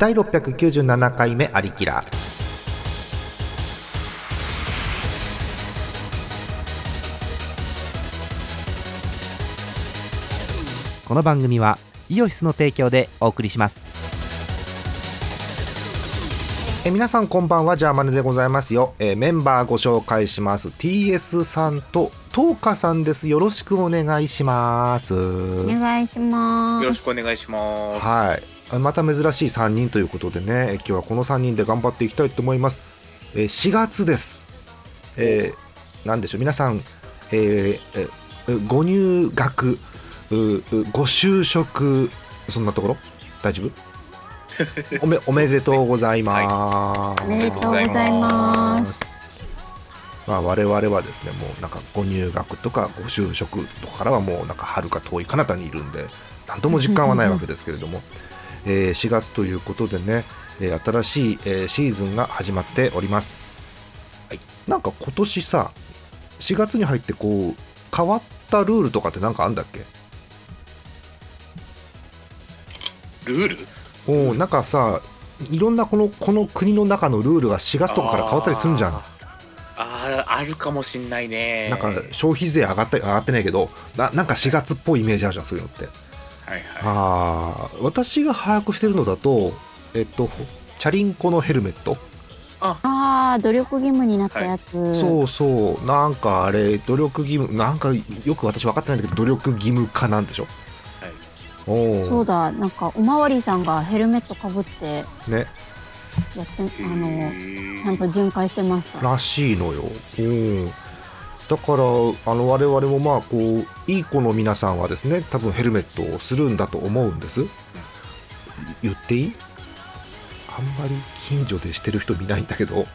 第697回目アリキラ。この番組はイオシスの提供でお送りします。え皆さんこんばんはジャーマネでございますよ、えーメンバーご紹介します。TS さんとトーカさんです。よろしくお願いします。お願いしまよろす。しくお願いします。はい。あまた珍しい3人ということでね今日はこの3人で頑張っていきたいと思います、えー4月です、えー、なんでしょう皆さん、えーえーご入学ううご就職そんなところ？大丈夫？おめ おめでとうございます、おめでとうございます。まあ、我々はですねもうなんかご入学とかご就職とかからはもうなんか遥か遠い彼方にいるんで何とも実感はないわけですけれども、えー4月ということでね、えー新しい、えーシーズンが始まっております、はい。なんか今年さ4月に入ってこう変わったルールとかってなんかあんだっけ？ルール？おーなんかさいろんなこのこの国の中のルールが4月とかから変わったりするんじゃん。あー。あるかもしんないね。なんか消費税上がったり上がってないけどななんか4月っぽいイメージあるじゃんそういうのってはいはい。ああ私が把握してるのだとえっとチャリンコのヘルメット、あ。あ、努力義務になったやつ。そうそう。なんかあれ努力義務なんかよく私分かってないんだけど努力義務化なんでしょ？はい。おおそうだ、なんかおまわりさんがヘルメットかぶってね。やって、あの、へちゃんと巡回してました。らしいのよ。うんだからあの我々もまあこういい子の皆さんはですね多分ヘルメットをするんだと思うんです。言っていい？あんまり近所でしてる人見ないんだけど、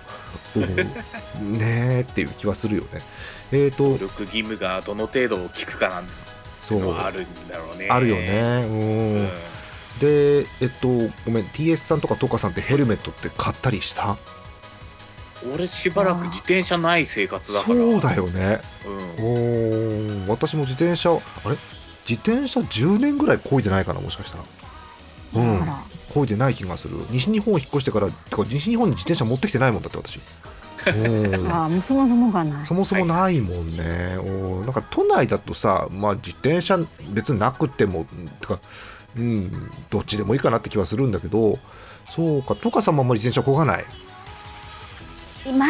うん、ねえっていう気はするよね。えっ、と努力義務がどの程度効くかなんてそうあるんだろうね。あるよね。うん、うん。でえっとごめん TS さんとかトカさんってヘルメットって買ったりした？俺しばらく自転車ない生活だから。そうだよね。うん。おー。私も自転車あれ？自転車10年ぐらい漕いでないかなもしかしたら。うん。漕いでない気がする。西日本引っ越してから西日本に自転車持ってきてないもんだって私。うんああ、もうそもそもがない。そもそもないもんね、おなんか都内だとさ、まあ、自転車別になくてもてか、うん、どっちでもいいかなって気はするんだけどそうかトカさんもあんまり自転車漕がない前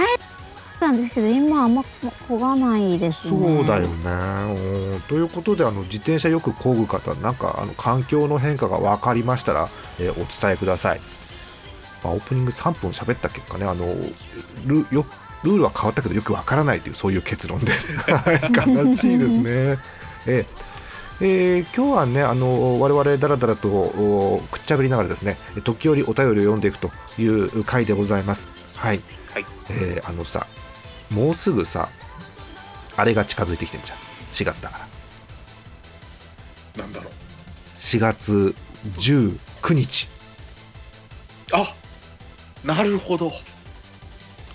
なんですけど、今あんまこがないですね。そうだよね。うんということであの自転車よく漕ぐ方なんかあの環境の変化が分かりましたら、えーお伝えください。まあ、オープニング3分喋った結果ねあのルよルールは変わったけどよく分からないというそういう結論です。はい悲しいですね。えーえー今日はねあの我々だらだらとおくっちゃべりながらですね時折お便りを読んでいくという回でございます。はい。はい。えーあのさもうすぐさあれが近づいてきてんじゃん4月だからなんだろう。4月19日、あなるほど。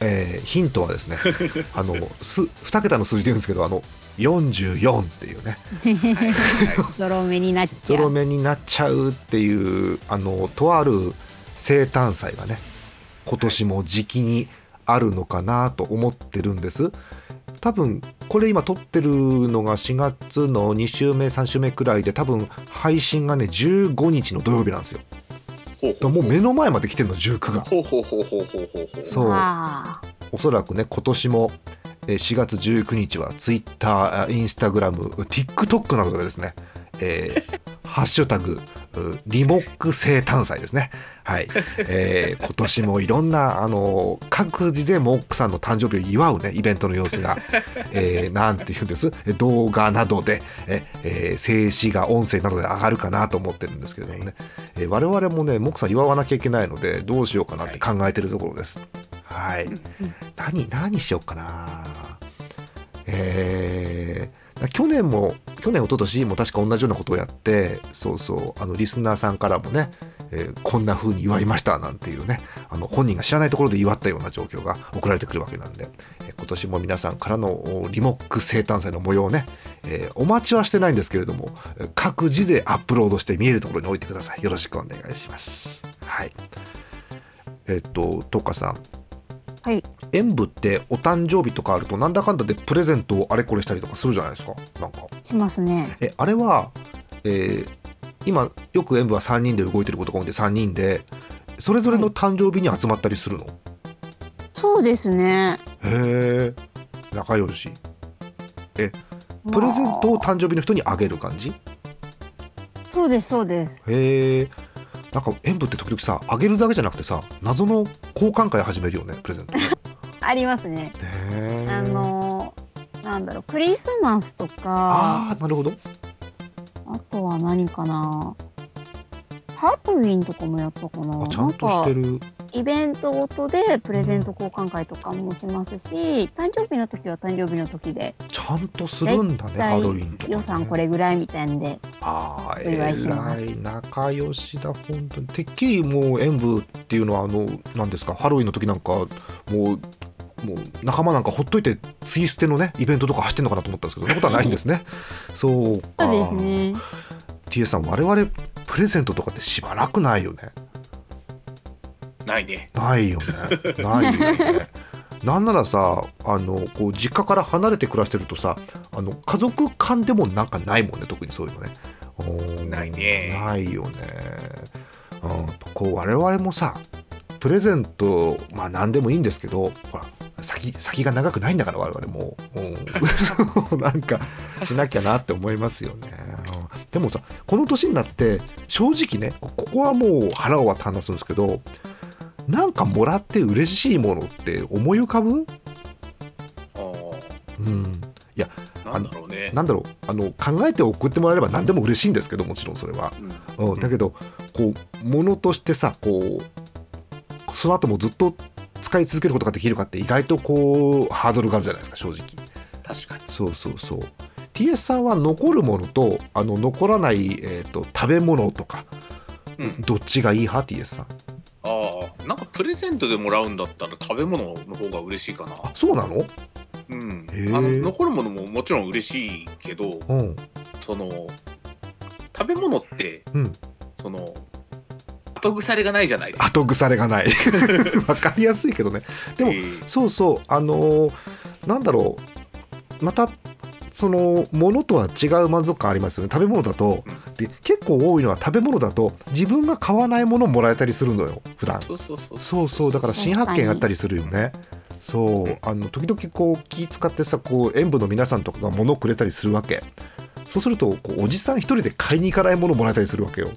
えーヒントはですね あのす2桁の数字で言うんですけどあの44っていうね ゾロ目になっちゾゃう。ロ目になっちゃうっていうあのとある生誕祭がね今年も時期にあるのかなと思ってるんです。多分これ今撮ってるのが4月の2週目3週目くらいで多分配信がね15日の土曜日なんですよ。もう目の前まで来てるの19が。そう。あ。おそらくね今年もえー4月19日は Twitter、インスタグラム、TikTok などでですね、えー ハッシュタグうリモック生誕祭ですね。はい、えー今年もいろんなあの各自でモックさんの誕生日を祝うねイベントの様子が、えーなんていうんです？え動画などでえ、えー静止画音声などで上がるかなと思ってるんですけれどもね、えー我々もねモックさん祝わなきゃいけないのでどうしようかなって考えてるところです。はい、何何しようかな。えー去年も去年一昨年も確か同じようなことをやってそうそうあのリスナーさんからもね、えーこんな風に祝いましたなんていうねあの本人が知らないところで祝ったような状況が送られてくるわけなんで、えー今年も皆さんからのリモック生誕祭の模様をね、えーお待ちはしてないんですけれども各自でアップロードして見えるところに置いてください。よろしくお願いします。はい。えっとトカさん。はい。演舞ってお誕生日とかあるとなんだかんだでプレゼントをあれこれしたりとかするじゃないですか。なんか。しますね。えあれは、えー今よく演舞は3人で動いてることが多いんで3人でそれぞれの誕生日に集まったりするの、そうですね。へえ仲良し。プレゼントを誕生日の人にあげる感じ？そうですそうです。へえなんか演舞って時々さあげるだけじゃなくてさ謎の交換会始めるよねプレゼント。ね ありますね。あのなんだろうクリスマスとか。あーなるほど。あとは何かな。ハロウィンとかもやったかな。あちゃんとしてるイベントごとでプレゼント交換会とかもしますし誕生日の時は誕生日の時でちゃんとするんだねハロウィンとか、ね、予算これぐらいみたいんでああえすらい仲良しだ本当に。てっきりもう演舞っていうのはあの何ですか？ハロウィンの時なんかもうもう仲間なんかほっといてツイステのねイベントとか走ってんのかなと思ったんですけどそんなことはないんですね。そうかそうですね TS さん我々プレゼントとかってしばらくないよねないね。ないよね。ないよね。なんならさあのこう実家から離れて暮らしてるとさあの家族間でもなんかないもんね特にそういうのね。ないね。ないよね、うん、こう我々もさプレゼントまあ何でもいいんですけどほら先先が長くないんだから我々も、うん、なんかしなきゃなって思いますよね、うん。でもさこの年になって正直ねこここはもう腹を割って話すんですけどなんかもらって嬉しいものって思い浮かぶ？あうん。あなんだろうね。なんだろう。あの考えて送ってもらえれば何でも嬉しいんですけどもちろんそれは、うん。うん、だけどこう物としてさこうその後もずっと使い続けることができるかって意外とこうハードルがあるじゃないですか正直。確かに。そうそうそう。TS さんは残るものとあの残らない、えー、と食べ物とかうん。どっちがいい派？TS さんああなんかプレゼントでもらうんだったら食べ物の方が嬉しいかな。あそうなの？うん。あの残るものももちろん嬉しいけどうん。その食べ物って、うん。その後腐れがないじゃないですか。後腐れがない。わかりやすいけどね。でもえー。そうそう。あのーなんだろう。またそのものとは違う満足感ありますよね。食べ物だと。うん。で結構多いのは食べ物だと自分が買わないものもらえたりするのよ普段。そうそうそうそう。そうだから新発見あったりするよね。そう。あの時々こう気使ってさこう演舞の皆さんとかが物をくれたりするわけ。そうするとこうおじさん一人で買いに行かないものもらえたりするわけよ。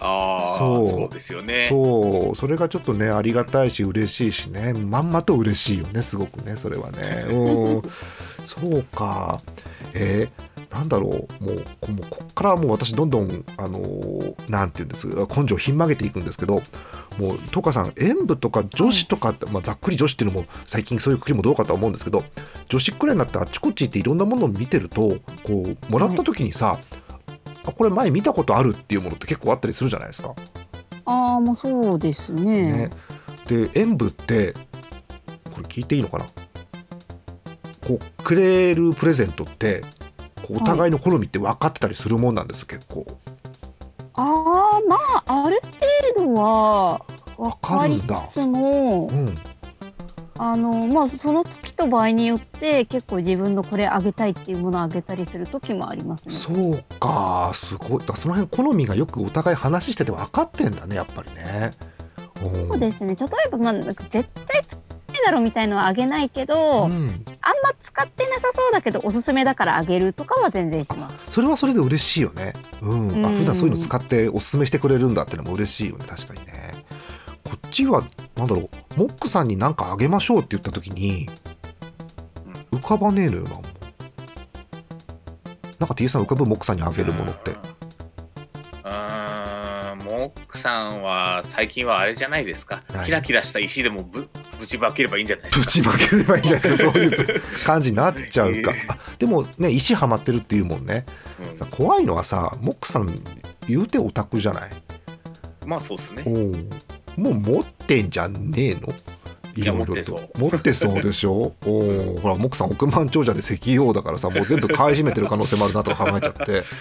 ああそう。そうですよね。そう。それがちょっとねありがたいし嬉しいしね。まんまと嬉しいよねすごくねそれはね。うん そうかえーなんだろうもうこもうこっからはもう私どんどんあのーなんて言うんです根性をひん曲げていくんですけどもうトカさん演舞とか女子とかって、まあ、ざっくり女子っていうのも最近そういうくくりもどうかとは思うんですけど女子くらいになってあっちこっち行っていろんなものを見てるとこうもらった時にさ、あこれ前見たことあるっていうものって結構あったりするじゃないですか。ああもうそうですね。ね、で演舞ってこれ聞いていいのかな？こうくれるプレゼントってこうお互いの好みって分かってたりするもんなんです結構。ああまあある程度は分かりわかるんだ。つつもうん。あのまあその時と場合によって結構自分のこれあげたいっていうものをあげたりする時もありますね。そうかすごい。だその辺好みがよくお互い話してて分かってんだねやっぱりね。うん。そうですね。例えばまあ絶対いだろうみたいのはあげないけど、うん。あんま使ってなさそうだけどおすすめだからあげるとかは全然します。それはそれで嬉しいよね。うん。あうん。普段そういうの使っておすすめしてくれるんだってのも嬉しいよね。確かにねこっちはなんだろうモックさんに何かあげましょうって言った時に浮かばねえのよなんか T さん浮かぶ？モックさんにあげるものってクさんは最近はあれじゃないですか。何キラキラした石でもぶぶちまければいいんじゃないですか。ぶちまければいいんじゃないですか。そういう感じになっちゃうか。えあでもね石はまってるっていうもんね。うん。怖いのはさモックさん言うてオタクじゃない？まあそうですね。もう持ってんじゃねえの？いろいろと持ってそうでしょ？おーほらモクさん億万長者で石油王だからさもう全部買い占めてる可能性もあるなとか考えちゃって。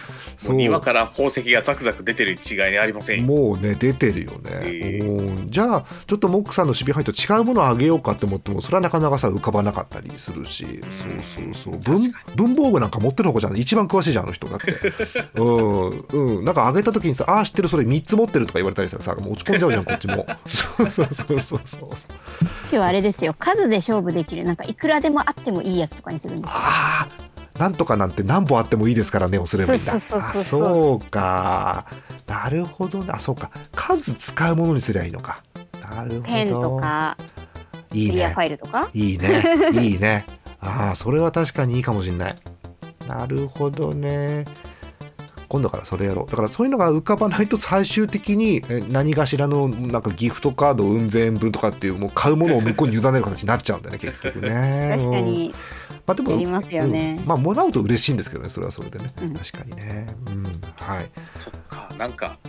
もう庭から宝石がザクザク出てる違いありませんよ。もうね出てるよね、ええ。うん。じゃあちょっとモックさんの守備範囲と違うものをあげようかって思ってもそれはなかなかさ浮かばなかったりするし、そうそうそう。文文房具なんか持ってる方じゃん一番詳しいじゃんあの人だって。うん、うん、なんかあげた時にさ「ああ知ってるそれ3つ持ってる」とか言われたりしたらさもう落ち込んじゃうじゃんこっちも。そうそうそうそうそう今日はあれですよ。数で勝負できる。なんかいくらでもあってもいいやつとかにするんですよ。ああなんとかなんて何本あってもいいですからねをすればいいんだ。そうか。なるほどねあそうか。数使うものにすりゃいいのか。なるほど。ペンとかいいね。ファイルとか？いいね。いいね。ああそれは確かにいいかもしれない。なるほどね今度からそれやろう。だからそういうのが浮かばないと最終的にえ何かしらのなんかギフトカード運善分とかっていうもう買うものを向こうに委ねる形になっちゃうんだよね 結局ね。うん確かに。まあでもやりますよね。うん。まあもらうと嬉しいんですけどねそれはそれでね、うん。確かにね。うん。はい。そっか。なんか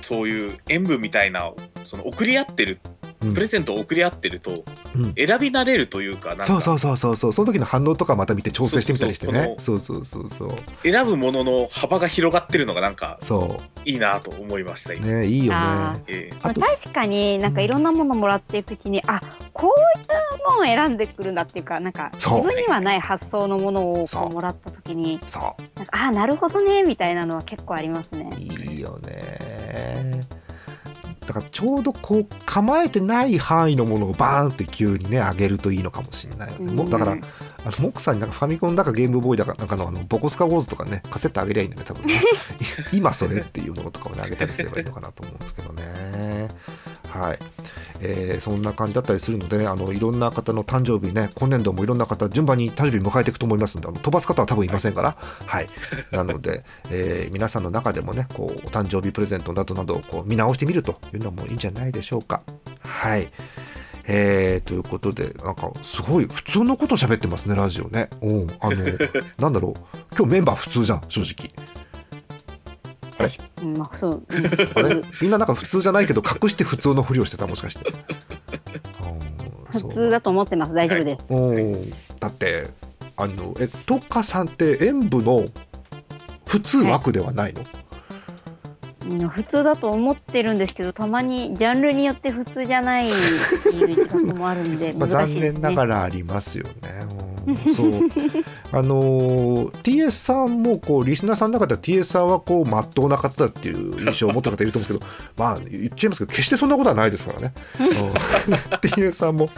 そういう演舞みたいなその送り合ってるうんプレゼントを送り合ってるとうん。選び慣れるというかなんか。そうそうそうそうそう。その時の反応とかまた見て調整してみたりしてね。そうそうそうそう。選ぶものの幅が広がってるのがなんかそいいなと思いましたねいいよあねえあとまあ確かになんかいろんなものもらっていくうちに、あこういうものを選んでくるんだっていうかなんかそう。自分にはない発想のものをそうこう。もらった時にそなんかあなるほどねみたいなのは結構ありますね。う。いいよね。だからちょうどこう構えてない範囲のものをバーンって急にね上げるといいのかもしれないよね、もうだからうんあのモックさんになんかファミコンだかゲームボーイだかなんかのあのボコスカウォーズとかねカセットあげりゃいいんだね多分ね。い 今それっていうのとかをねあげたりすればいいのかなと思うんですけどねはい、えーそんな感じだったりするのでねあのいろんな方の誕生日ね今年度もいろんな方順番に誕生日迎えていくと思いますのであの飛ばす方は多分いませんから。はい。なので、えー皆さんの中でもねこうお誕生日プレゼントなどなどをこう見直してみるというのもいいんじゃないでしょうか。はい。えー、ということでなんかすごい普通のこと喋ってますねラジオね。うん。あの なんだろう。今日メンバー普通じゃん正直うんまあそう、うん。あれみんななんか普通じゃないけど隠して普通のふりをしてたもしかして普通だと思ってます。大丈夫です。うん。だってあのえトカさんって演舞の普通枠ではないの、うん普通だと思ってるんですけどたまにジャンルによって普通じゃないっていう自覚もあるんで まあ、残難しいですね。念ながらありますよね。うんそうあのー TS さんもこうリスナーさんの中では TS さんはこう真っ当な方だっていう印象を持ってる方いると思うんですけど まあ言っちゃいますけど決してそんなことはないですからね。うん TS さんも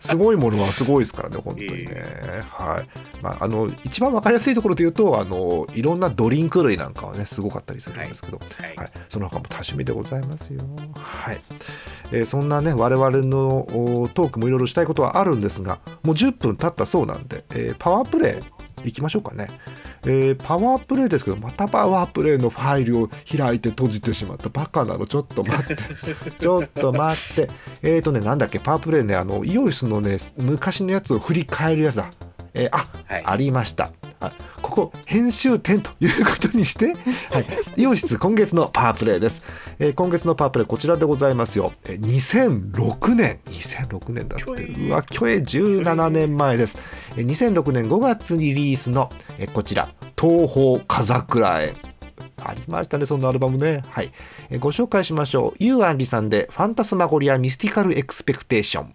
すごいものはすごいですからね本当にね。はいまあ、あの一番わかりやすいところで言うとあのいろんなドリンク類なんかはねすごかったりするんですけど、はいはい、その他も多趣味でございますよ。はい。えーそんなね、我々のおトークもいろいろしたいことはあるんですが、もう10分経ったそうなんで、えーパワープレイいきましょうかね。えーパワープレイですけど、またパワープレイのファイルを開いて閉じてしまった。バカなの、ちょっと待って。ちょっと待って。えーとね、なんだっけ、パワープレイね、あの、イオシスのね、昔のやつを振り返るやつだ。えーあ、はい。ありました。あここ編集点ということにして、はい、イオシス今月のパワープレイです、えー今月のパワープレイこちらでございますよ、えー2006年2006年だって。去年うわ去年17年前です、えー2006年5月にリリースの、えーこちら東方風倉へ。ありましたねそんなアルバムね。はい、えーご紹介しましょう。ユーアンリさんで「 Phantasmagoria Mystical Expectation」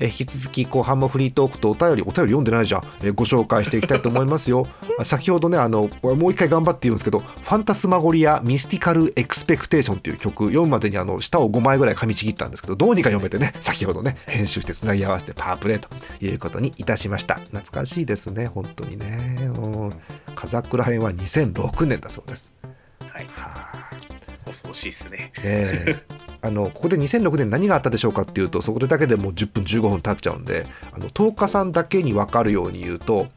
えー引き続き後半もフリートークとお便りお便り読んでないじゃん、えーご紹介していきたいと思いますよ。あ 先ほどねあのもう一回頑張って言うんですけど「ファンタスマゴリア・ミスティカル・エクスペクテーション」っていう曲読むまでにあの舌を5枚ぐらい噛みちぎったんですけどどうにか読めてね 先ほどね編集してつなぎ合わせてパワープレイということにいたしました。懐かしいですね本当にね。うん。風倉編は2006年だそうです。はい。はあ。恐ろしいですね。ええ あのここで2006年何があったでしょうかっていうとそこでだけでもう10分15分経っちゃうんであの10日さんだけに分かるように言うと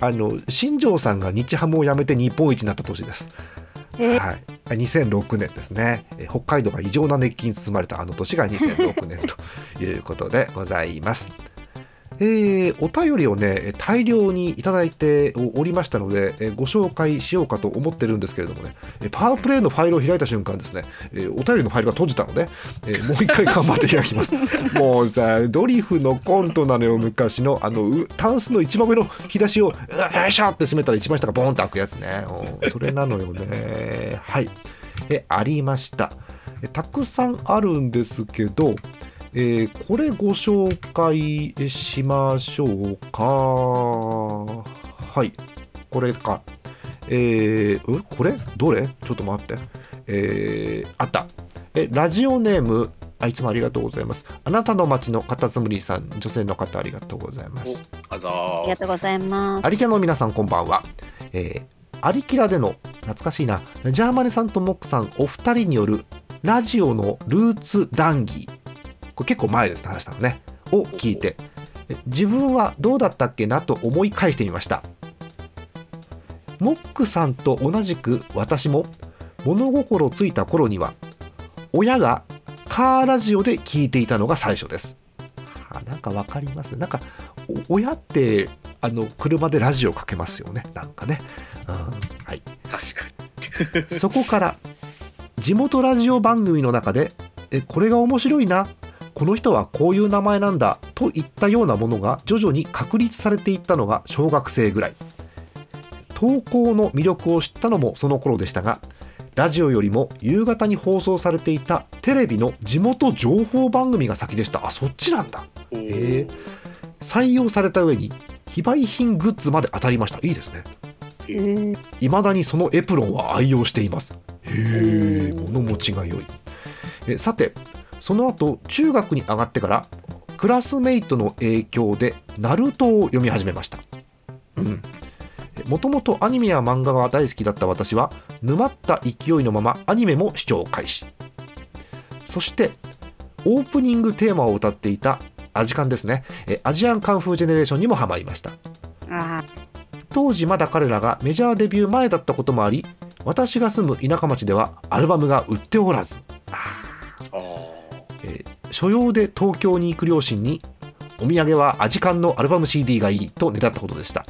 あの新庄さんが日ハムを辞めて日本一になった年です。え？はい、2006年ですねえ北海道が異常な熱気に包まれたあの年が2006年ということでございます。えーお便りをね大量にいただいておりましたのでえーご紹介しようかと思ってるんですけれどもねえパワープレイのファイルを開いた瞬間ですねえーお便りのファイルが閉じたのでえーもう一回頑張って開きます。もうさドリフのコントなのよ昔のあのうタンスの一番上の引き出しをよいしょって閉めたら一番下がボーンと開くやつね。うんそれなのよね。はい。えありました。えたくさんあるんですけどえーこれご紹介しましょうか。はい、これか。えー、んこれ？どれ？ちょっと待って。えーあった。えラジオネーム、あいつもありがとうございますあなたの町のカタツムリさん女性の方ありがとうございますあざありがーとうございます。アリキャの皆さんこんばんは、えー、アリキラでの懐かしいなジャーマネさんとモックさんお二人によるラジオのルーツ談義これ結構前ですね話したのね。を聞いてえ自分はどうだったっけなと思い返してみました。モックさんと同じく私も物心ついた頃には親がカーラジオで聞いていたのが最初です。あなんかわかりますね。なんかお親ってあの車でラジオかけますよね。なんかね、うんはい、確かに。そこから地元ラジオ番組の中でえこれが面白いなこの人はこういう名前なんだといったようなものが徐々に確立されていったのが小学生ぐらい。投稿の魅力を知ったのもその頃でしたがラジオよりも夕方に放送されていたテレビの地元情報番組が先でした。あそっちなんだ。おー。え採用された上に非売品グッズまで当たりました。いいですね。えー。未だにそのエプロンは愛用しています。へえ物持ちが良い。えさてその後中学に上がってからクラスメイトの影響でナルトを読み始めました。うん。もともとアニメや漫画が大好きだった私は沼った勢いのままアニメも視聴開始。そしてオープニングテーマを歌っていたアジカンですね。えアジアンカンフージェネレーションにもハマりました。あ当時まだ彼らがメジャーデビュー前だったこともあり私が住む田舎町ではアルバムが売っておらず、あーえー所用で東京に行く両親にお土産はアジカンのアルバム CD がいいとねだったことでした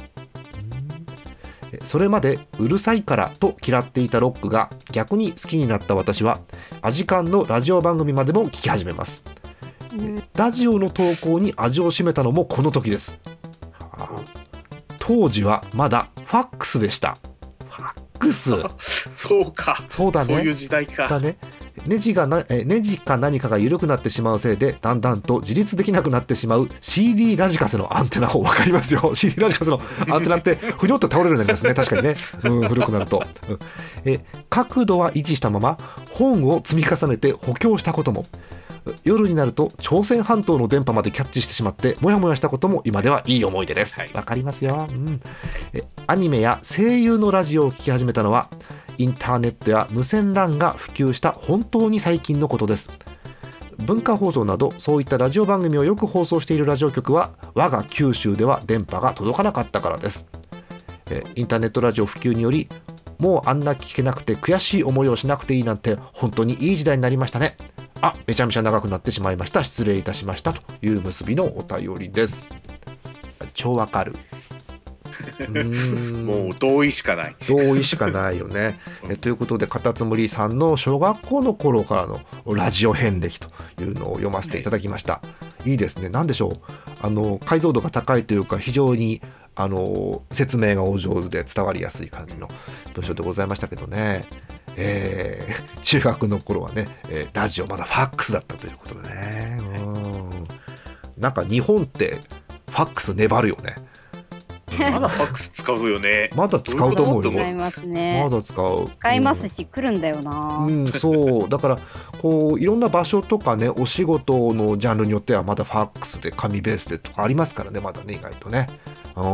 えーそれまでうるさいからと嫌っていたロックが逆に好きになった私はアジカンのラジオ番組までも聞き始めますラジオの投稿に味を占めたのもこの時です。はあ当時はまだファックスでした。ファックス。そうかそうだそういうね。時代かだね。ネジがなえネジか何かが緩くなってしまうせいでだんだんと自立できなくなってしまう CD ラジカセのアンテナを分かりますよ。CD ラジカセのアンテナってふにょっと倒れるようになりますね。確かにね、うん、古くなると、うん。え角度は維持したまま本を積み重ねて補強したことも。夜になると朝鮮半島の電波までキャッチしてしまってモヤモヤしたことも今ではいい思い出です。わ、はい。かりますよ、うん、えアニメや声優のラジオを聞き始めたのはインターネットや無線 LAN が普及した本当に最近のことです。文化放送などそういったラジオ番組をよく放送しているラジオ局は我が九州では電波が届かなかったからです。えインターネットラジオ普及によりもうあんな聞けなくて悔しい思いをしなくていいなんて本当にいい時代になりましたね。あめちゃめちゃ長くなってしまいました。失礼いたしましたという結びのお便りです。超わかる。もう同意しかない同意しかないよね。えということでカタツムリさんの小学校の頃からのラジオ遍歴というのを読ませていただきました。いいですね。何でしょう？あの解像度が高いというか非常にあの説明がお上手で伝わりやすい感じの文章でございましたけどね。えー 中学の頃はね、えーラジオまだファックスだったということでね。うんなんか日本ってファックス粘るよね。まだファックス使うよね。まだ使うと思うよ。いますね。ま。だ使う。使いますし、来るんだよな。うん、そう。だからこういろんな場所とかねお仕事のジャンルによってはまだファックスで紙ベースでとかありますからねまだね意外とね。うん。フ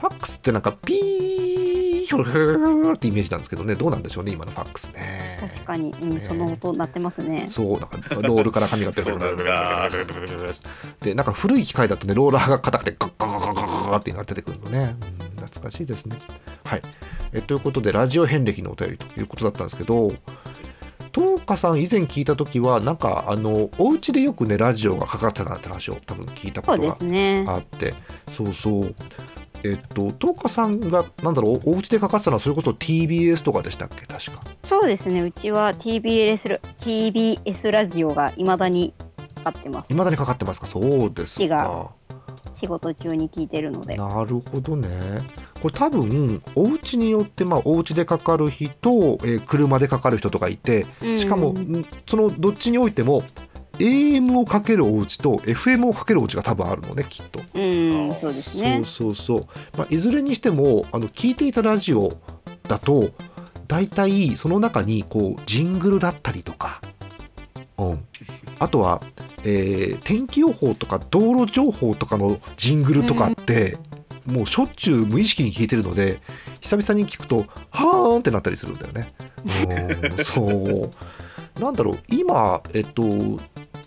ァックスってなんかピーヒョルヒョルってイメージなんですけどね。どうなんでしょうね今のファックスね。確かに、うん、その音鳴ってますね。そうなんかロールから紙が出てそうな。んだでなんか古い機械だとねローラーが硬くてガッガッガッガッガッっていうのが出てくるのね、うん懐かしいですね。はい。えということでラジオ遍歴のお便りということだったんですけど東花さん以前聞いた時はなんかあのお家でよくねラジオがかかってたなって話を多分聞いたことが。あって。そうそうえっと東花さんがなんだろうお家でかかってたのはそれこそ TBS とかでしたっけ？確かそうですね。うちは TBS ラ TBS ラジオがいまだにかかってます。未だにかかってますか？そうです火かが仕事中に聞いてるので。なるほどね。これ多分お家によってまあお家でかかる人、えー車でかかる人とかいてしかも、そのどっちにおいても AM をかけるお家と FM をかけるお家が多分あるのねきっと。うん、そうですね。そうそうそう。まあ、いずれにしてもあの聞いていたラジオだと大体その中にこうジングルだったりとか、うん、あとは、えー天気予報とか道路情報とかのジングルとかって、もうしょっちゅう無意識に聞いてるので久々に聞くとはーんってなったりするんだよね。うんそうなんだろう今えっと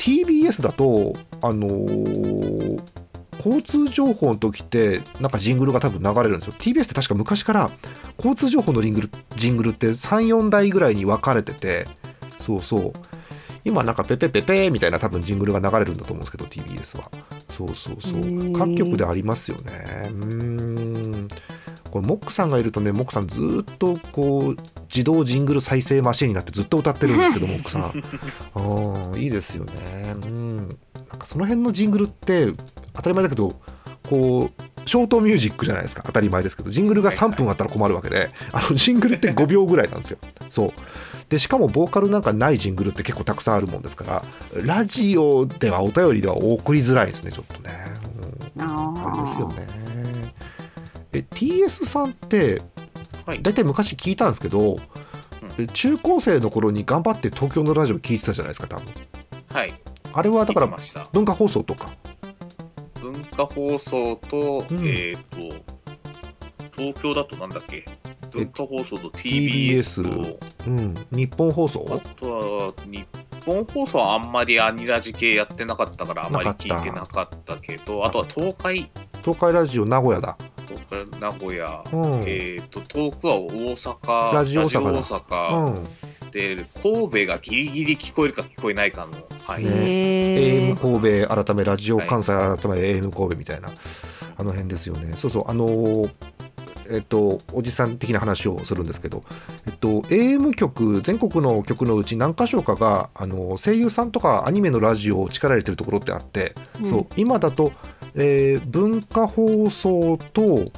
TBS だとあのー交通情報の時ってなんかジングルが多分流れるんですよ。TBS って確か昔から交通情報のリングルジングルって34台ぐらいに分かれててそうそう。今なんかペペペペみたいな多分ジングルが流れるんだと思うんですけど TBS は。そうそうそう。各局でありますよね。うーん。これモックさんがいるとねモックさんずーっとこう自動ジングル再生マシンになってずっと歌ってるんですけどモックさん。いいですよね。うん。なんかその辺のジングルって当たり前だけどこうショートミュージックじゃないですか。当たり前ですけどジングルが3分あったら困るわけで、あのジングルって5秒ぐらいなんですよ。そう。でしかもボーカルなんかないジングルって結構たくさんあるもんですからラジオではお便りでは送りづらいですねちょっとね、うんあれですよね。え TS さんってはい。大体昔聞いたんですけど、え中高生の頃に頑張って東京のラジオ聞いてたじゃないですか多分。はい。あれはだから文化放送とか。文化放送と、うん。えっ、と、東京だとなんだっけ？文化放送と TBS と、うん、日本放送？あとは日本放送はあんまりアニラジ系やってなかったからあまり聞いてなかったけど、あとは東海、東海ラジオ名古屋だ、名古屋、うん。えっ、と、遠くは大阪、ラジオ大阪大阪。うん、で、神戸がギリギリ聞こえるか聞こえないかの範囲、ね。へ AM 神戸改めラジオ関西改め AM 神戸みたいな、あの辺ですよね。そうそうあのーえっと、おじさん的な話をするんですけど、えっと、AM 局全国の局のうち何箇所かがあの声優さんとかアニメのラジオを力入れてるところってあって、うん。そう今だと、えー文化放送と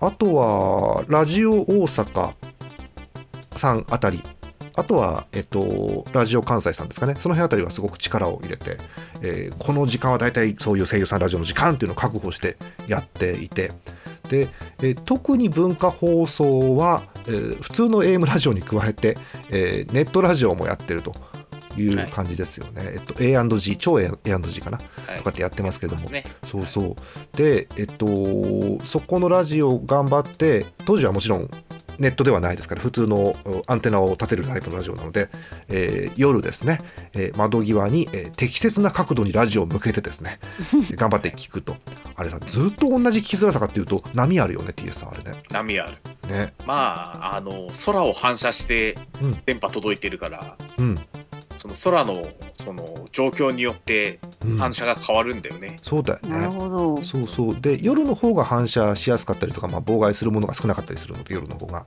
あとはラジオ大阪さんあたり。あとは、えっと、ラジオ関西さんですかね。その辺あたりはすごく力を入れて、えーこの時間は大体そういう声優さんラジオの時間っていうのを確保してやっていて。で、えー特に文化放送は、えー普通の AM ラジオに加えて、えーネットラジオもやってると。い。う感じですよね、えっと、A&G 超 A&G かな。はい。とかってやってますけども、ね、そうそう。でえっとそこのラジオ頑張って当時はもちろんネットではないですから普通のうアンテナを立てるタイプのラジオなので、えー夜ですね、えー窓際に、えー適切な角度にラジオを向けてですね 頑張って聞くと。あれさずっと同じ聞きづらさかっていうと波あるよね TS さんあれね。波ある。ね。まあ、あの、空を反射してうん。電波届いてるから、うん、その空のその状況によってうん。反射が変わるんだよね。そうだよなるねほど。そうそう。で夜の方が反射しやすかったりとか、まあ、妨害するものが少なかったりするので夜の方が。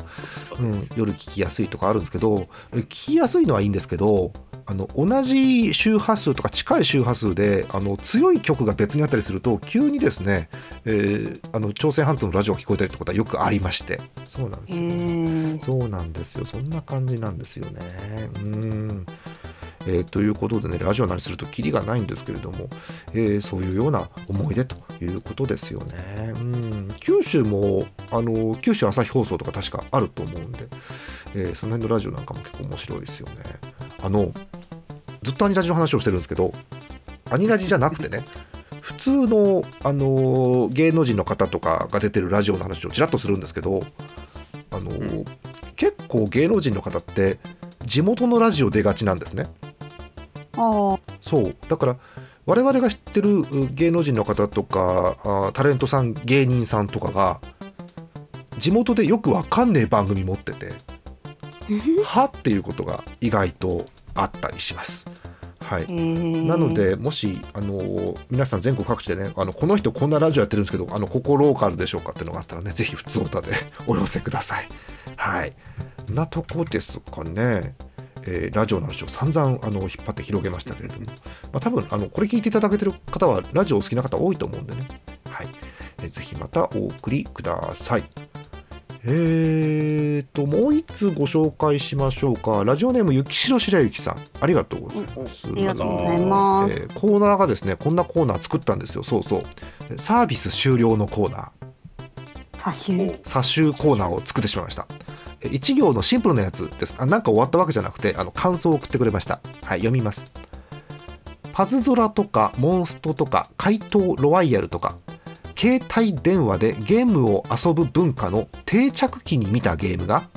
そううん、夜聞きやすいとかあるんですけどえ聞きやすいのはいいんですけどあの同じ周波数とか近い周波数であの強い曲が別にあったりすると急にですね、えーあの朝鮮半島のラジオが聞こえたりってことはよくありまして。そうなんですへよ、え。そうなんですよ。そんな感じなんですよね。うんえーということでねラジオ何するとキリがないんですけれども、えーそういうような思い出ということですよね。うん九州もあの九州朝日放送とか確かあると思うんで、えーその辺のラジオなんかも結構面白いですよね。あのずっとアニラジの話をしてるんですけどアニラジじゃなくてね普通の、あの芸能人の方とかが出てるラジオの話をちらっとするんですけど、あのん結構芸能人の方って地元のラジオ出がちなんですね。ああ。そうだから我々が知ってるう芸能人の方とかあタレントさん芸人さんとかが地元でよくわかんねえ番組持っててはっていうことが意外とあったりします。はい、ななの、でもし、あのー皆さん全国各地でねあのこの人こんなラジオやってるんですけどあのここローカルでしょうかっていうのがあったらねぜひ普通歌で お寄せください。はいなとこですかね。えーラジオの話を散々あの引っ張って広げましたけれども、まあ、多分あのこれ聞いていただけてる方はラジオお好きな方多いと思うんでね、はい。えーぜひまたお送りください。えーともう一つご紹介しましょうか。ラジオネーム雪城白雪さん。ありがとうございます。ありがとうございます。えーコーナーがですねこんなコーナー作ったんですよ。そうそう。サービス終了のコーナー。差集コーナーを作ってしまいましたえー一行のシンプルなやつです。あなんか終わったわけじゃなくてあの感想を送ってくれました。はい読みます。パズドラとかモンストとか怪盗ロワイヤルとか携帯電話でゲームを遊ぶ文化の定着期に見たゲームが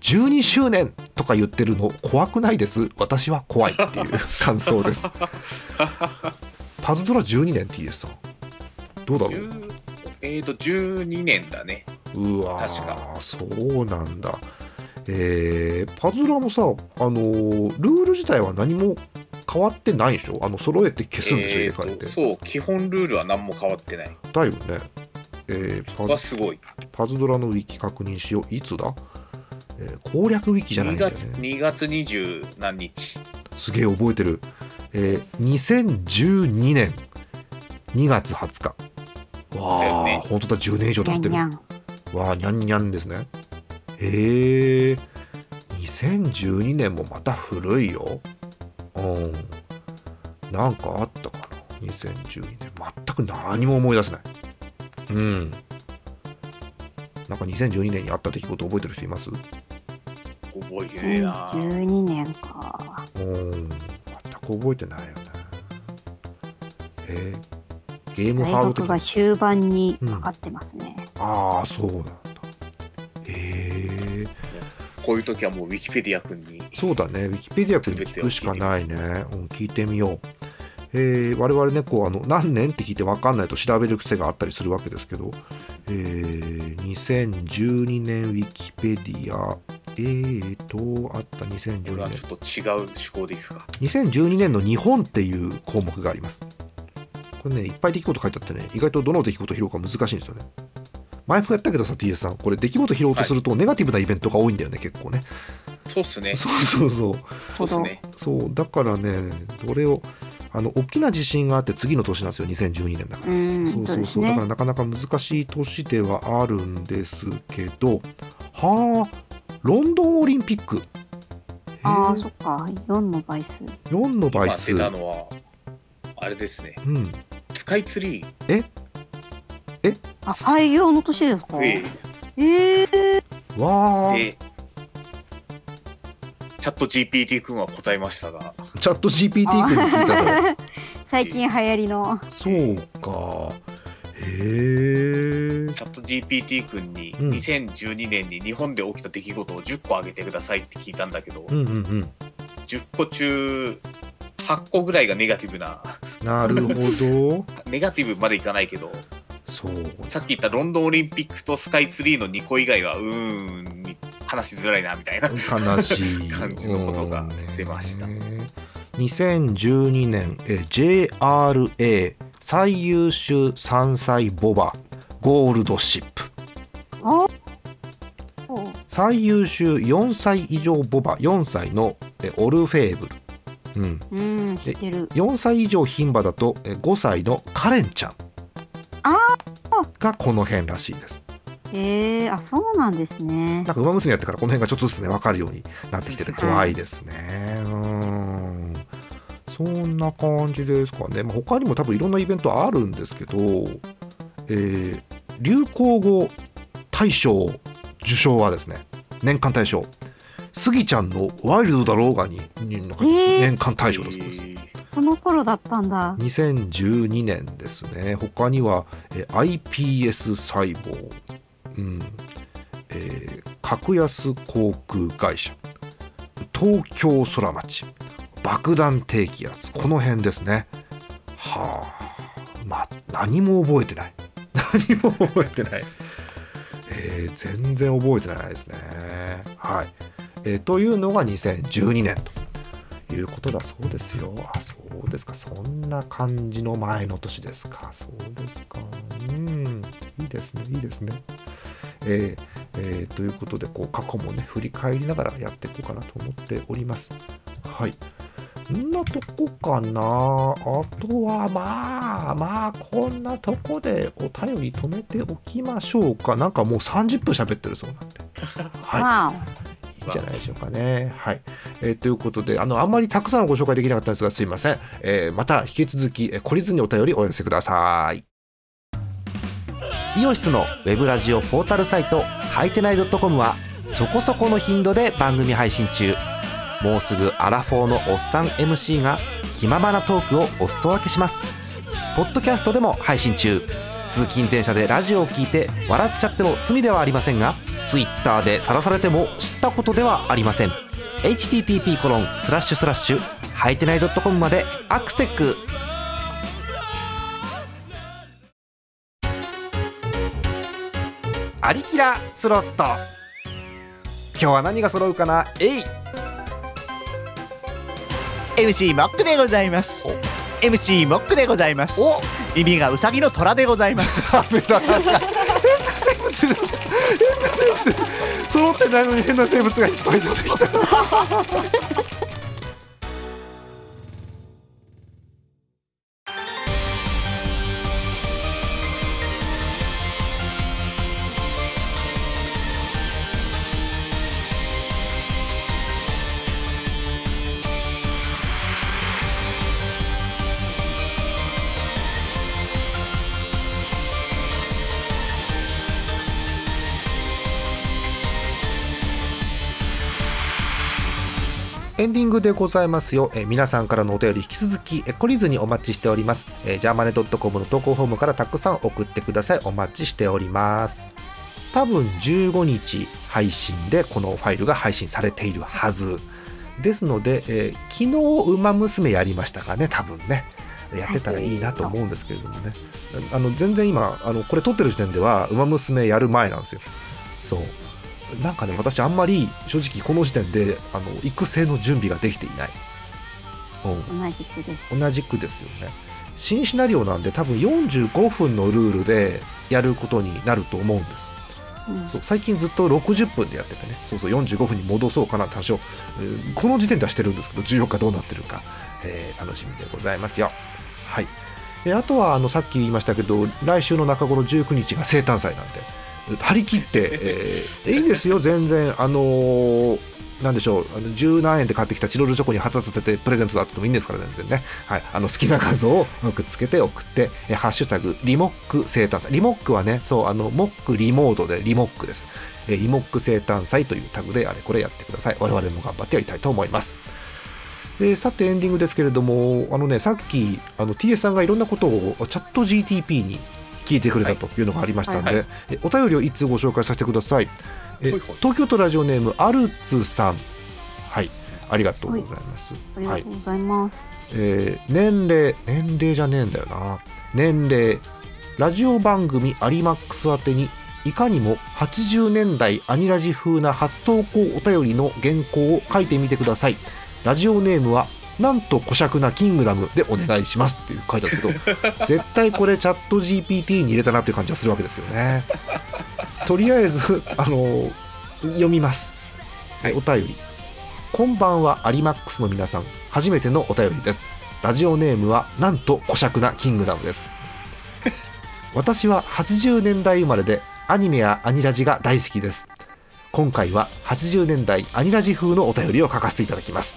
12周年とか言ってるの怖くないです。私は怖いっていう 感想です。パズドラ12年 TS さんどうだろう？10えーと、12年だね。うわ確ーそうなんだ。えーパズドラもさあのールール自体は何も変わってないでしょ？あの揃えて消すんでしょ、え入れ替えて。そう、基本ルールは何も変わってない。だよね。えーパはすごい。パズドラのウィキ確認しよう。いつだ、えー攻略ウィキじゃないん2だよ月ね2月20何日。すげえ覚えてる、えー2012年。2月20日わあ、ね。本当だ10年以上経ってる。にゃんにゃんわあにゃんにゃんですね。へえ。2012年もまた古いよ。うん。なんかあったかな。2012年。全く何も思い出せない。うん。なんか2012年にあった出来事覚えてる人います？覚えてねえな。2012年か。うん。全く覚えてないよね。え。ーゲーム大ハードが終盤にかかってますね。ああそうなんだへえこういう時はもうウィキペディア君に。そうだね、ウィキペディア君に聞くしかないね。うん、聞いてみよう。えー我々ね、こう、あの、何年って聞いて分かんないと調べる癖があったりするわけですけど、えー2012年ウィキペディア、えーと、あったこれ2012年はち。ょっと違う思考でいくか。2012年の日本っていう項目があります。これね、いっぱい出来事書いてあってね、意外とどの出来事を拾うか難しいんですよね。前もやったけどさ、TS さん、これ出来事拾おうとすると、ネガティブなイベントが多いんだよね、結構ね。そうっすね。そうそうそう。そうっすね。そうだからねどれをあの大きな地震があって次の年なんですよ2012年だから、うん、そうそうそうだから。なかなか難しい年ではあるんですけどはあロンドンオリンピックああ、そっか。4の倍数。4の倍今数出たのは、あれですね。うんスカイツリー。あ、開業の年ですか？ええ。えわあ。で、チャット GPT 君は答えましたが、チャット GPT 君に聞いたの。最近流行りの。そうか。へえ。チャット GPT 君にうん。2012年に日本で起きた出来事を10個挙げてくださいって聞いたんだけど、うんうんうん。10個中8個ぐらいがネガティブな、なるほど。ネガティブまでいかないけど、そう。さっき言ったロンドンオリンピックとスカイツリーの2個以外は、うーん、話しづらいなみたいな。悲しい。感じのことが出ました。うん。ね。2012年え JRA 最優秀3歳ボバゴールドシップ。あ最優秀4歳以上ボバ4歳のえオルフェーブル、うん、うん、知ってる。4歳以上牝馬だとえ5歳のカレンちゃんあがこの辺らしいですええあ、そうなんですね。なんか馬娘やってからこの辺がちょっとずつね分かるようになってきてて怖いですね。うんそんな感じですかね。まあ、他にも多分いろんなイベントあるんですけど、えー流行語大賞受賞はですね年間大賞スギちゃんの「ワイルドだろうがに」年間大賞だそうです。えー。その頃だったんだ。2012年ですね。他には、えー iPS 細胞、うん。えー格安航空会社。東京空町。爆弾低気圧。この辺ですね。はあ。まあ何も覚えてない。何も覚えてない、えー全然覚えてないですね。はい、えーというのが2012年ということだそうですよ。あ、そうですか。そんな感じの前の年ですか。そうですか。うん。いいですね。いいですね。えーえーということで、こう、過去もね、振り返りながらやっていこうかなと思っております。はい。んなとこかな。あとは、まあ、まあ、こんなとこでお便り止めておきましょうか。なんかもう30分喋ってるそうなんで。はい。じゃないでしょうかね。はい。えーということで、あの、あんまりたくさんご紹介できなかったんですが、すいません。えーまた引き続き、えー懲りずにお便りお寄せください。イオシスのウェブラジオポータルサイト、はいてない .com は、そこそこの頻度で番組配信中。もうすぐアラフォーのおっさん MC が気ままなトークをお裾分けしますポッドキャストでも配信中通勤電車でラジオを聞いて笑っちゃっても罪ではありませんが Twitter で晒されても知ったことではありません。http コロンスラッシュスラッシュはいてない .com までアクセック。アリキラスロット。今日は何が揃うかな？えい MC モックでございます。お。MC モックでございます。お。耳がウサギの虎でございます生物変な生物揃ってないのに変な生物がいっぱい出てきた。エンディングでございますよ。え皆さんからのお便り引き続き、え懲りずにお待ちしております。え、ジャーマネドットコムの投稿フォームからたくさん送ってください。お待ちしております。多分15日配信でこのファイルが配信されているはず。ですので、えー昨日、ウマ娘やりましたかね、多分ね。やってたらいいなと思うんですけれどもね。あの全然今あの、これ撮ってる時点では、ウマ娘やる前なんですよ。そう。なんかね、私あんまり正直この時点であの育成の準備ができていない。うん、同じくです。同じくですよね。新シナリオなんで多分45分のルールでやることになると思うんです。うんそう最近ずっと60分でやっててね、そうそう45分に戻そうかなって話を、えーこの時点ではしてるんですけど、14日どうなってるか、えー楽しみでございますよ。はい。えーあとはあのさっき言いましたけど、来週の中頃19日が生誕祭なんで、張り切って、えーいいんですよ、全然。あのーなんでしょう、あの十何円で買ってきたチロルチョコに旗立ててプレゼントだってもいいんですから、全然ね。はい、あの好きな画像をくっつけて送って、えハッシュタグ、リモック生誕祭。リモックはね、そう、あの、モックリモードでリモックです。えーリモック生誕祭というタグであれこれやってください。我々も頑張ってやりたいと思います。でさてエンディングですけれども、あのね、さっきあの TS さんがいろんなことをチャット GTP に聞いてくれたというのがありましたので、はいはい。えお便りを一通ご紹介させてください。え東京都ラジオネームアルツさん、はい、ありがとうございます。ありはい。がとうございます。えー年齢年齢じゃねえんだよな。年齢。ラジオ番組アリマックス宛てにいかにも80年代アニラジ風な初投稿お便りの原稿を書いてみてください。ラジオネームはなんと古尺なキングダムでお願いしますっていう書いてあるんですけど 絶対これチャット GPT に入れたなっていう感じがするわけですよね。とりあえずあの読みます、はい。お便り。こんばんはアリマックスの皆さん。初めてのお便りです。ラジオネームはなんと古尺なキングダムです。私は80年代生まれでアニメやアニラジが大好きです。今回は80年代アニラジ風のお便りを書かせていただきます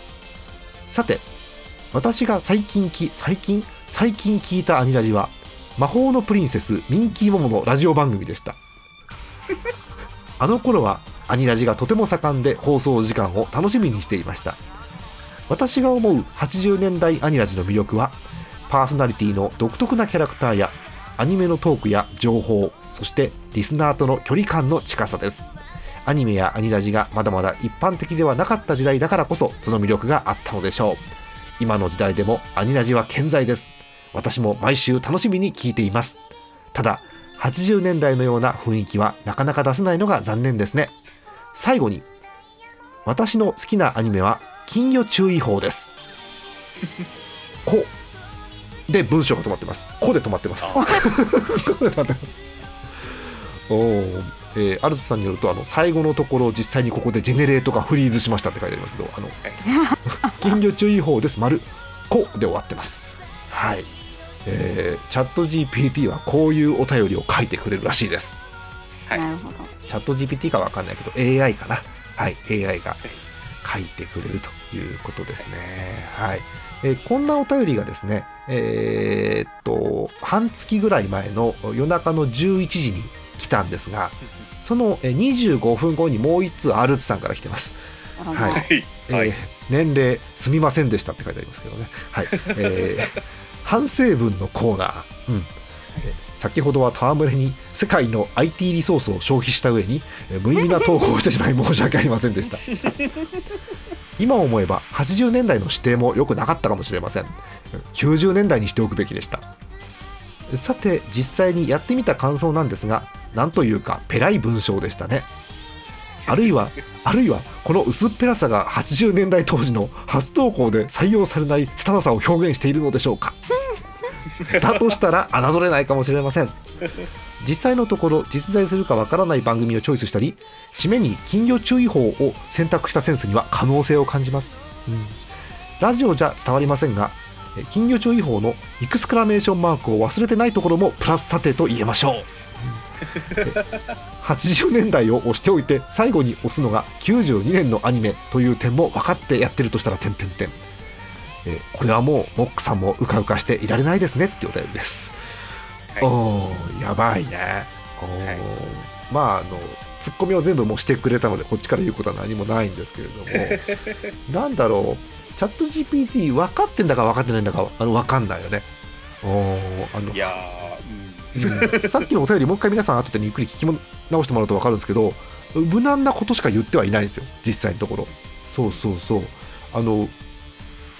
さて私が最近き最近最近聞いたアニラジは魔法のプリンセスミンキーモモのラジオ番組でした。あの頃はアニラジがとても盛んで放送時間を楽しみにしていました。私が思う80年代アニラジの魅力はパーソナリティの独特なキャラクターやアニメのトークや情報そしてリスナーとの距離感の近さですアニメやアニラジがまだまだ一般的ではなかった時代だからこそその魅力があったのでしょう。今の時代でもアニラジは健在です。私も毎週楽しみに聞いています。ただ80年代のような雰囲気はなかなか出せないのが残念ですね。最後に私の好きなアニメは金魚注意報です。こで文章が止まってます。こで止まってます。こで止まってます。おーえー、アルスさんによるとあの最後のところ実際にここでジェネレートがフリーズしましたって書いてありますけどあの 金魚注意報です。丸こで終わってます。はい、えー、チャット GPT はこういうお便りを書いてくれるらしいです。はい。なるほど。チャット GPT かわかんないけど AI かな。はい。AI が書いてくれるということですね。はい、えーこんなお便りがですねえーっと半月ぐらい前の夜中の11時に来たんですがそのえー25分後にもう1通アルツさんから来てます。はい。はい。えーはい。年齢すみませんでしたって書いてありますけどね。はい、えー反省文のコーナー、うん。えー先ほどは戯れに世界の IT リソースを消費した上にえー無意味な投稿をしてしまい申し訳ありませんでした。今思えば80年代の指定も良くなかったかもしれません。90年代にしておくべきでしたさて実際にやってみた感想なんですがなんというかペラい文章でしたね。あるいはあるいはこの薄っぺらさが80年代当時の初投稿で採用されない拙さを表現しているのでしょうか。だとしたら侮れないかもしれません。実際のところ実在するかわからない番組をチョイスしたり締めに金魚注意報を選択したセンスには可能性を感じます、うん。ラジオじゃ伝わりませんが金魚注意報のエクスクラメーションマークを忘れてないところもプラス査定と言えましょう。え80年代を押しておいて最後に押すのが92年のアニメという点も分かってやってるとしたら点々点えーこれはもうモックさんもうかうかしていられないですねってお便りです、はい。おーやばいね。おー。はい。まああのツッコミを全部もうしてくれたのでこっちから言うことは何もないんですけれども。なんだろうチャット GPT 分かってんだか分かってないんだかあの分かんないよね。あのいやー、うん。さっきのお便りもう一回皆さん後でゆっくり聞き直してもらうと分かるんですけど無難なことしか言ってはいないんですよ。実際のところ。そうそうそう。あの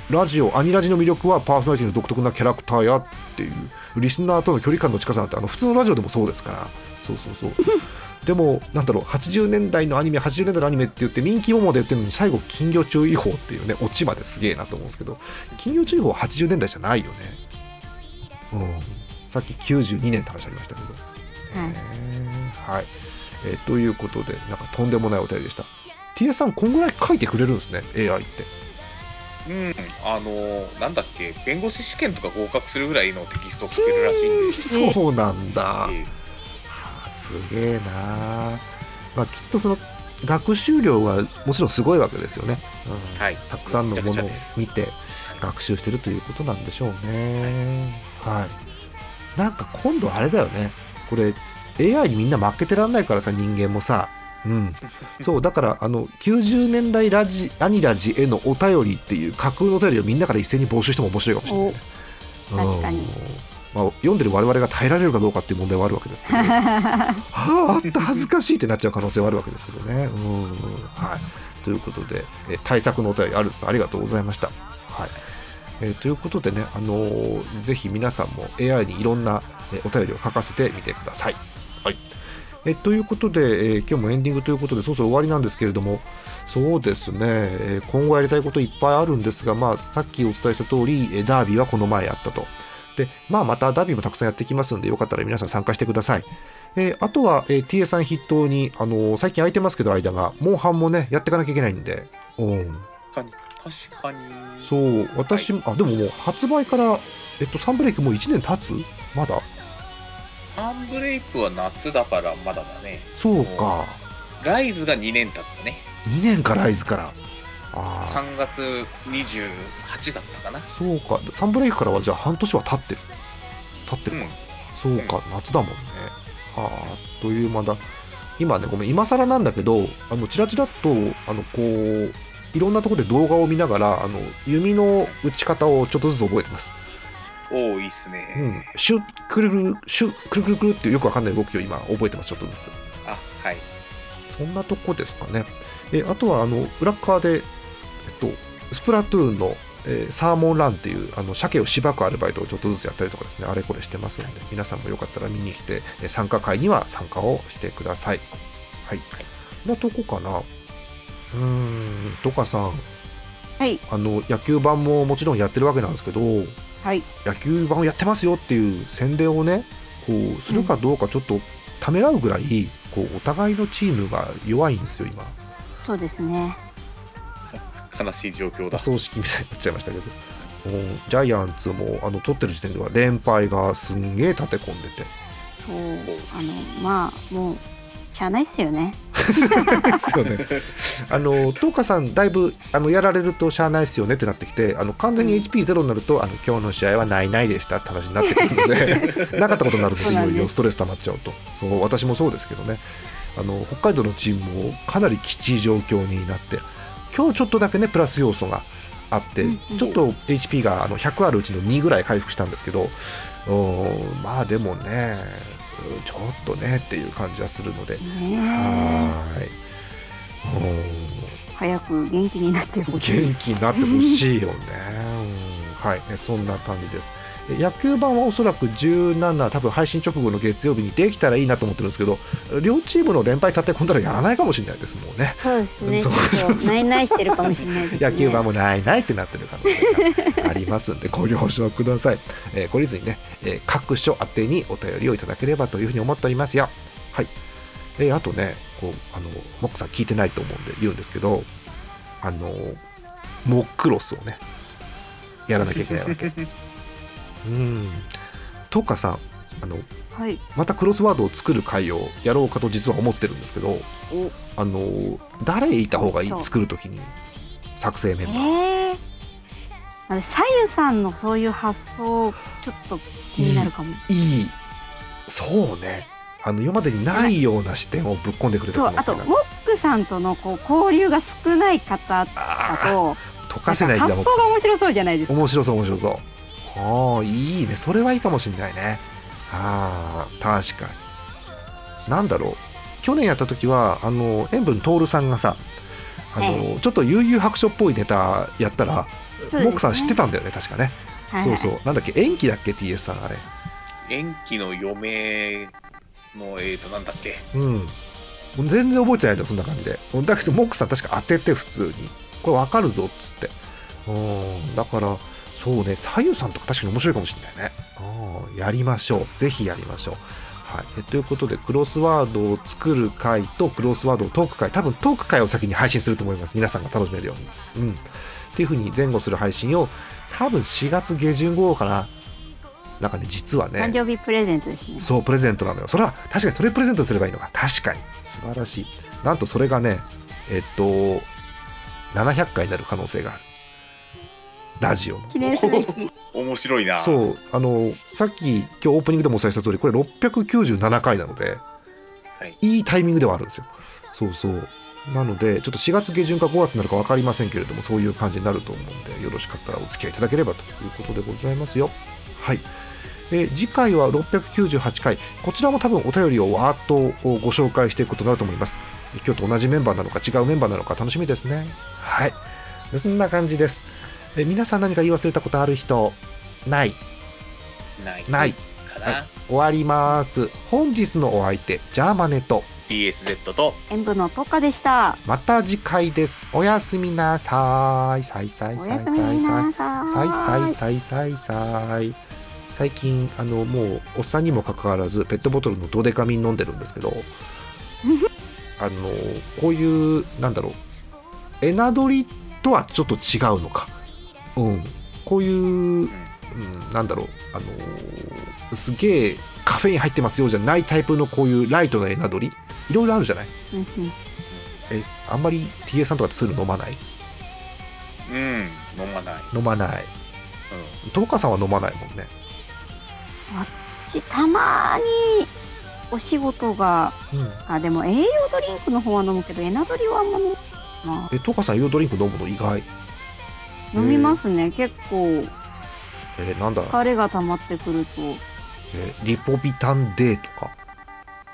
ラジオアニラジの魅力はパーソナリティの独特なキャラクターやっていう。リスナーとの距離感の近さなんてあの普通のラジオでもそうですから。そうそうそうでもなんだろう80年代のアニメ80年代のアニメって言って人気モモで言ってるのに最後金魚注意報っていうねオチまですげえなと思うんですけど金魚注意報は80年代じゃないよね。うん。さっき92年って話ありましたけど。はい。ねはい、えーということでなんかとんでもないお便りでした。TS さんこんぐらい書いてくれるんですね AI って。うん、あのーなんだっけ、弁護士試験とか合格するぐらいのテキストを書けるらしいんですよ。そうなんだ、えはあすげえな。まあきっとその学習量はもちろんすごいわけですよね、うん。はい。たくさんのものを見て学習してるということなんでしょうね。はい。なんか今度あれだよね。これ AI にみんな負けてらんないからさ人間もさ。うん、そうだからあの90年代ラジアニラジへのお便りっていう架空のお便りをみんなから一斉に募集しても面白いかもしれない。ね、お確かに。うんまあ、読んでる我々が耐えられるかどうかっていう問題はあるわけですけどは ああった恥ずかしいってなっちゃう可能性はあるわけですけどね。うんはい、ということで、えー対策のお便りアルツさんありがとうございました。はいえーということでね、あのーぜひ皆さんも AI にいろんな、えーお便りを書かせてみてください。はいえーということで、えー今日もエンディングということでそろそろ終わりなんですけれどもそうですね、えー今後やりたいこといっぱいあるんですが、まあ、さっきお伝えした通りえーダービーはこの前やったと。で、まあ、またダービーもたくさんやってきますんでよかったら皆さん参加してください。えーあとは、えー TA さん筆頭に、あのー最近空いてますけど間が。モンハンもねやっていかなきゃいけないんで、うん、確かに、確かに。そう。私、あでももう発売から、えっと、サンブレイクもう1年経つ？まだ？サンブレイクは夏だからまだだね。そうか。ライズが2年経ったね。2年かライズから3月28だったかな。そうか。サンブレイクからはじゃあ半年は経ってる。経ってる。か、うん。そうか。夏だもんね。はあというまだ今ねごめん今更なんだけどあのチラチラっとあのこういろんなところで動画を見ながらあの弓の打ち方をちょっとずつ覚えてます。おお、いいっすうね。ん、シュッくるくるシュッくるくるくるっていうよくわかんない動きを今覚えてますちょっとずつ。あ、はい。そんなとこですかね。えあとはあの裏っ側で、と、スプラトゥーンの、えーサーモンランっていうあの鮭をしばくアルバイトをちょっとずつやったりとかですねあれこれしてますので皆さんもよかったら見に来てえー参加会には参加をしてください。はい。なとこかな。うーんとかさん。はい。あの野球版ももちろんやってるわけなんですけどはい。野球版をやってますよっていう宣伝をねこうするかどうかちょっとためらうぐらいこうお互いのチームが弱いんですよ今。そうですね悲しい状況おだ。葬式みたいになっちゃいましたけど。ジャイアンツもあの取ってる時点では連敗がすんげえ立て込んでて。そうあのまあもうしゃあないっすよね。ですよね。あの東花さんだいぶあのやられるとしゃあないですよねってなってきてあの完全に HP ゼロになると、あの今日の試合はないないでしたって話になってくるので なかったことになるのでいよいよストレス溜まっちゃうと。そう私もそうですけどね。あの北海道のチームもかなりきちい状況になって今日ちょっとだけねプラス要素があって、ちょっと HP があの100あるうちの2ぐらい回復したんですけどうんまあでもねうんちょっとねっていう感じはするので、ね。はーい。うん早く元気になってほしい。元気になってほしいよね。うん。はい、ねそんな感じです。え野球版はおそらく17、多分配信直後の月曜日にできたらいいなと思ってるんですけど、両チームの連敗立て込んだらやらないかもしれないですもんね。そうですねないないしてるかもしれないね野球版もないないってなってる可能性がありますんで、ご了承ください。えー、懲りずにね、えー各所宛てにお便りをいただければというふうに思っておりますよ。はい。えーあとね、こう、あの、モックさん聞いてないと思うんで言うんですけど、あの、モックロスをね、やらなきゃいけないわけ。うん。とかさん、あの、はい。またクロスワードを作る会をやろうかと実は思ってるんですけど、お。あの、誰いた方がいい？作るときに、作成メンバー。えー、さゆさんのそういう発想ちょっと気になるかも。いい。そうね。あの今までにないような視点をぶっ込んでくれた可能性があとモックさんとのこう交流が少ない方だあとー溶かせない発想が面白そうじゃないですか。面白そう面白そうああいいねそれはいいかもしれないねああ確かになんだろう去年やった時はあの塩分徹さんがさあの、えちょっと悠々白書っぽいネタやったら、モックさん知ってたんだよね確かね、はいそうそうなんだっけ？延期だっけ？TS さんあれ延期の嫁の、えーと、なんだっけ？うん。もう全然覚えてないんだよ、そんな感じで。だけど、モックさん確か当てて、普通に。これわかるぞ、っつって。うん。だから、そうね、左右さんとか確かに面白いかもしれないね。うん。やりましょう。ぜひやりましょう。はい。えということで、クロスワードを作る回とクロスワードをトーク回、多分トーク回を先に配信すると思います。皆さんが楽しめるように。うん。っていうふうに前後する配信を、多分4月下旬頃かな。なんかね、実はね。誕生日プレゼントですねそうプレゼントなのよそれは確かにそれプレゼントすればいいのか確かに素晴らしいなんとそれがねえっと700回になる可能性があるラジオ。の記念すべき。面白いな。そう。あのさっき今日オープニングでもお伝えした通りこれ697回なので、はい。いいタイミングではあるんですよ。そうそう。なのでちょっと4月下旬か5月になるか分かりませんけれどもそういう感じになると思うんでよろしかったらお付き合いいただければということでございますよ。はい。えー次回は698回。こちらも多分お便りをわーっとご紹介していくことになると思います。今日と同じメンバーなのか違うメンバーなのか楽しみですね。はい。そんな感じですえー皆さん何か言い忘れたことある人ない。ない。ない。かな。はい。終わります。本日のお相手ジャーマネと DSZ と、演舞のトカでした。また次回です。おやすみなさーい。さいさいさいさいさいなささいさいさいさいさい。最近あのもうおっさんにもかかわらずペットボトルのドデカミン飲んでるんですけど あのこういうなんだろう。エナドリとはちょっと違うのかうんこういう、うん、なんだろうあのすげえカフェイン入ってますよじゃないタイプのこういうライトなエナドリいろいろあるじゃない？うんうん。えあんまり TA さんとかってそういうの飲まない？うん、飲まない。飲まない。トカさんは飲まないもんね。したまにお仕事がうん。あでも栄養ドリンクの方は飲むけどエナドリはあんま飲むなえトカさん栄養ドリンク飲むの意外？飲みますね。結構えーなんだ、疲れが溜まってくると。えーリポビタン D とか？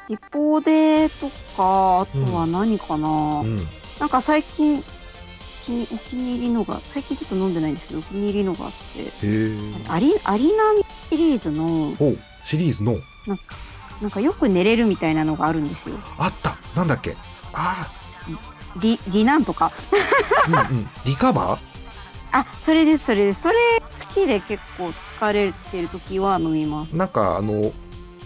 リポデとかあとは何かな、うん。なんか最近気にお気に入りのが最近ちょっと飲んでないんですけどお気に入りのがあって。へえアリアリナミシリーズのおシリーズの？なんかなんかよく寝れるみたいなのがあるんですよ。あった。なんだっけ？あリリなんとか。あうんうん。リカバー？あそれですそれです。それ好きで結構疲れてる時は飲みます。なんかあの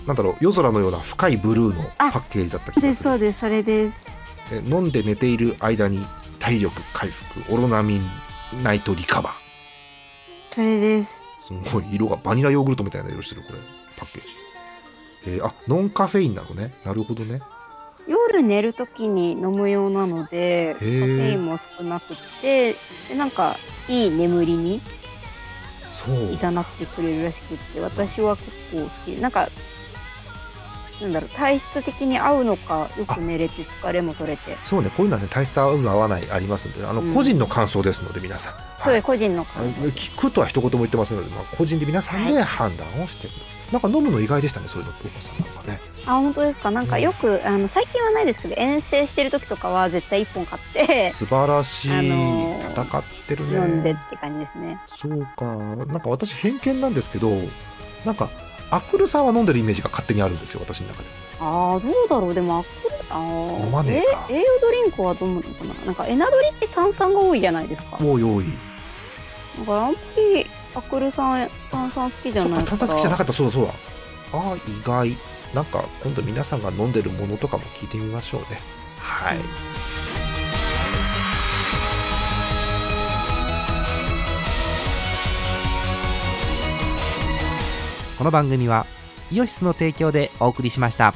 なんだろう夜空のような深いブルーのパあッケージだったそう気がする。ですそうですそれです。え飲んで寝ている間に体力回復オロナミンナイトリカバそれです。ーすごい色がバニラヨーグルトみたいな色してるこれ。パッケージ。えーあノンカフェインなのね。なるほどね。夜寝る時に飲むようなのでカフェインも少なくってでなんかいい眠りにいざなってくれるらしくって私は結構好き。なんかなんだろう体質的に合うのかよく寝れて疲れも取れて。そうねこういうのはね体質合う合わないありますんであの、うん。個人の感想ですので皆さん、そうはい。いう個人のあ感の聞くとは一言も言ってませんので、まあ、個人で皆さんで判断をしてください、なんか飲むの意外でしたねそういうのってお母さんなんかね。あ本当ですか？なんかよくあの最近はないですけど遠征してる時とかは絶対1本買って。素晴らしい、あのー戦ってるね。飲んでって感じですね。そうか。なんか私偏見なんですけどなんかアクルさんは飲んでるイメージが勝手にあるんですよ私の中で。ああどうだろう。でもアップルあー飲まねえか。え栄養ドリンクはどうなのかな？なんかエナドリって炭酸が多いじゃないですか。おいおい。だからあんまりアクルさん炭酸好きじゃないか炭酸好きじゃなかった。そうだそうだ。ああ意外。なんか今度皆さんが飲んでるものとかも聞いてみましょうね。はい、この番組はイオシスの提供でお送りしました。